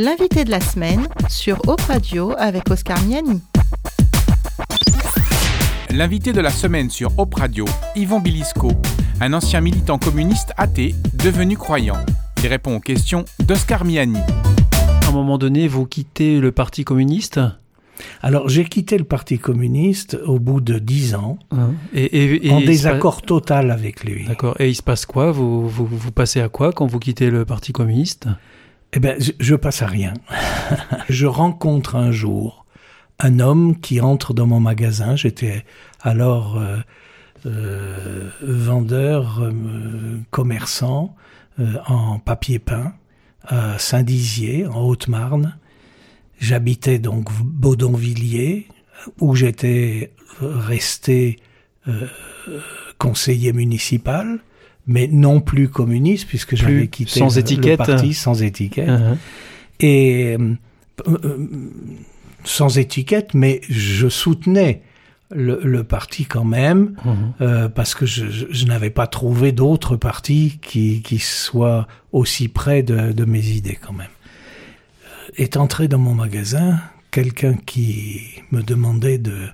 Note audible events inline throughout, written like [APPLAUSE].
L'invité de la semaine sur Op Radio avec Oscar Miani. L'invité de la semaine sur Op Radio, Yvon Bilisco, un ancien militant communiste athée devenu croyant. Il répond aux questions d'Oscar Miani. À un moment donné, vous quittez le Parti communiste? Alors j'ai quitté le Parti communiste au bout de dix ans, Hein? Et, et- et en désaccord total avec lui. D'accord. Et il se passe quoi? Vous, vous, vous passez à quoi quand vous quittez le Parti communiste? Eh ben, je, passe à rien. [LAUGHS] je rencontre un jour un homme qui entre dans mon magasin. J'étais alors euh, euh, vendeur, euh, commerçant en papier peint à Saint-Dizier, en Haute-Marne. J'habitais donc Baudonvilliers, où j'étais resté conseiller municipal, mais non plus communiste, puisque j'avais quitté sans le- étiquette. le parti sans étiquette. Hein. Et euh, euh, sans étiquette, mais je soutenais le, le parti quand même, Mhm. euh, parce que je, je- je n'avais pas trouvé d'autres partis qui, qui soient aussi près de, de mes idées quand même. Est entré dans mon magasin quelqu'un qui me demandait de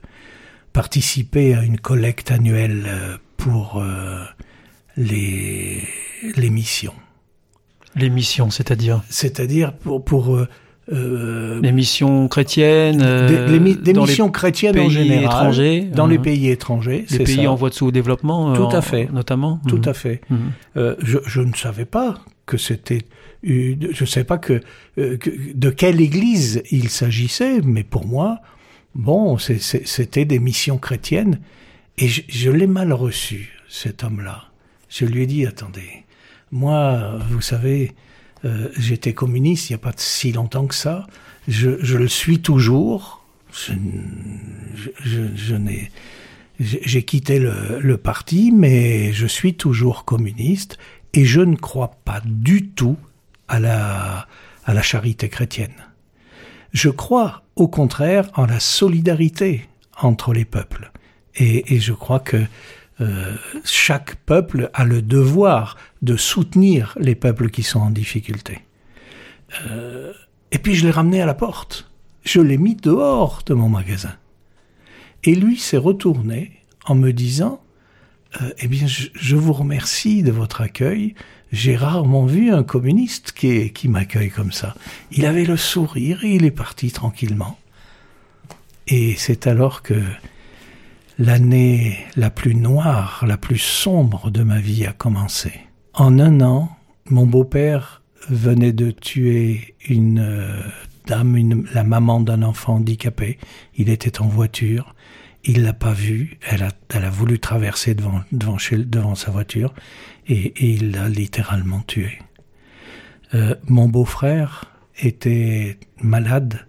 participer à une collecte annuelle pour euh, les, les missions. Les missions, c'est-à-dire C'est-à-dire pour, pour euh, euh, les missions chrétiennes, euh, des, les mi- des dans les missions chrétiennes en pays général, étrangers, dans les hein. pays étrangers, les pays ça. en voie de sous-développement, euh, Tout à en- fait. notamment. Tout Mhm. à fait. Mhm. Euh, je, je ne savais pas que c'était, je ne savais pas que, euh, que- de quelle église il s'agissait, mais pour moi, bon, c'était des missions chrétiennes, et je, je l'ai mal reçu, cet homme-là. Je lui ai dit, attendez, moi, vous savez, euh, j'étais communiste il n'y a pas si longtemps que ça, je, le suis toujours, je, n'ai j'ai j'ai quitté le, le parti, mais je suis toujours communiste et je ne crois pas du tout à la, à la charité chrétienne. Je crois au contraire en la solidarité entre les peuples. Et, et je crois que euh, chaque peuple a le devoir de soutenir les peuples qui sont en difficulté. Euh, et puis je l'ai ramené à la porte. Je l'ai mis dehors de mon magasin. Et lui s'est retourné en me disant euh, Eh bien, je, vous remercie de votre accueil. J'ai rarement vu un communiste qui, qui m'accueille comme ça. Il avait le sourire et il est parti tranquillement. Et c'est alors que l'année la plus noire, la plus sombre de ma vie a commencé. En un an, mon beau-père venait de tuer une euh, dame, la maman d'un enfant handicapé. Il était en voiture. Il l'a pas vue. Elle a, voulu traverser devant, devant, chez, devant sa voiture et, il l'a littéralement tué. Euh, mon beau-frère était malade.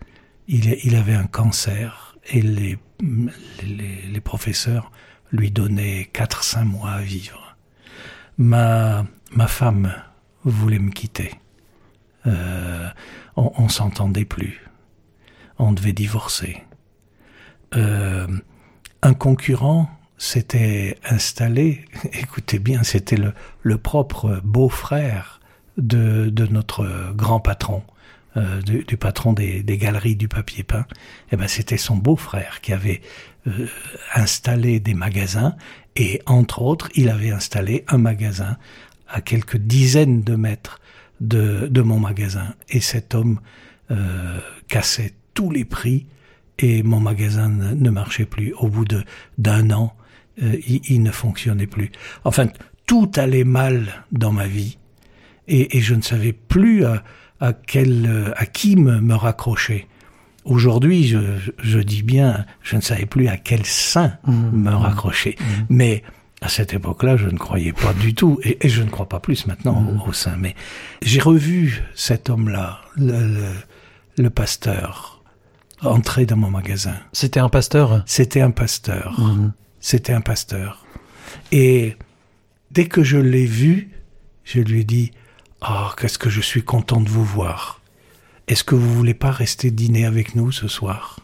Il avait un cancer et les, les, professeurs lui donnaient 4-5 mois à vivre. Ma, femme voulait me quitter. Euh, on, on s'entendait plus. On devait divorcer. Euh, un concurrent s'était installé, [LAUGHS] écoutez bien, c'était le, propre beau-frère de notre grand patron, euh, du, du patron des, des galeries du papier peint. Eh ben, c'était son beau-frère qui avait euh, installé des magasins et entre autres, il avait installé un magasin à quelques dizaines de mètres de, de mon magasin. Et cet homme euh, cassait tous les prix et mon magasin ne, marchait plus. Au bout d'un an, euh, il, il ne fonctionnait plus. Enfin, tout allait mal dans ma vie et, et je ne savais plus à, à quel euh, à qui me, me raccrocher. Aujourd'hui, je, je dis bien, je ne savais plus à quel sein me raccrocher. Mais à cette époque-là, je ne croyais pas du tout, et, et je ne crois pas plus maintenant au, au sein. Mais j'ai revu cet homme-là, le, le, le pasteur, entrer dans mon magasin. C'était un pasteur? C'était un pasteur. C'était un pasteur. Et dès que je l'ai vu, je lui ai dit Ah, qu'est-ce que je suis content de vous voir. Est-ce que vous voulez pas rester dîner avec nous ce soir?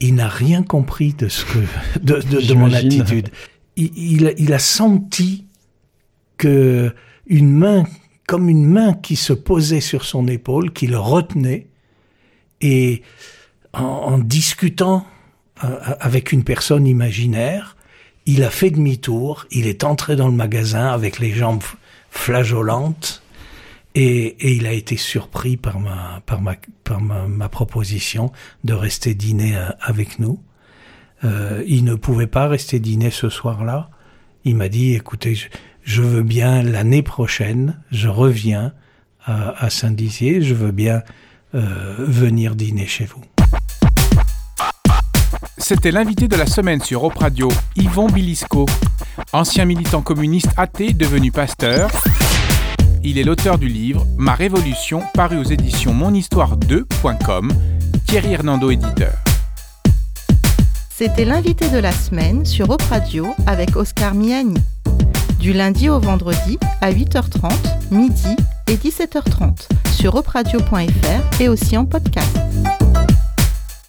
Il n'a rien compris de ce que de, de- de mon attitude. Il, il a- il a senti que une main, comme une main qui se posait sur son épaule, qui le retenait, Et en, en discutant euh, avec une personne imaginaire, il a fait demi-tour, il est entré dans le magasin avec les jambes flageolantes et, il a été surpris par ma, par ma, par ma, proposition de rester dîner euh, avec nous. Euh, il ne pouvait pas rester dîner ce soir-là. Il m'a dit, écoutez, je, veux bien l'année prochaine, je reviens à, à Saint-Dizier, je veux bien euh, venir dîner chez vous. C'était l'invité de la semaine sur Op Radio, Yvon Bilisco, ancien militant communiste athée devenu pasteur. Il est l'auteur du livre Ma Révolution, paru aux éditions monhistoire2.com, Thierry Hernando éditeur. C'était l'invité de la semaine sur Op Radio avec Oscar Miani. Du lundi au vendredi à 8h30, midi et 17h30 sur opradio.fr et aussi en podcast.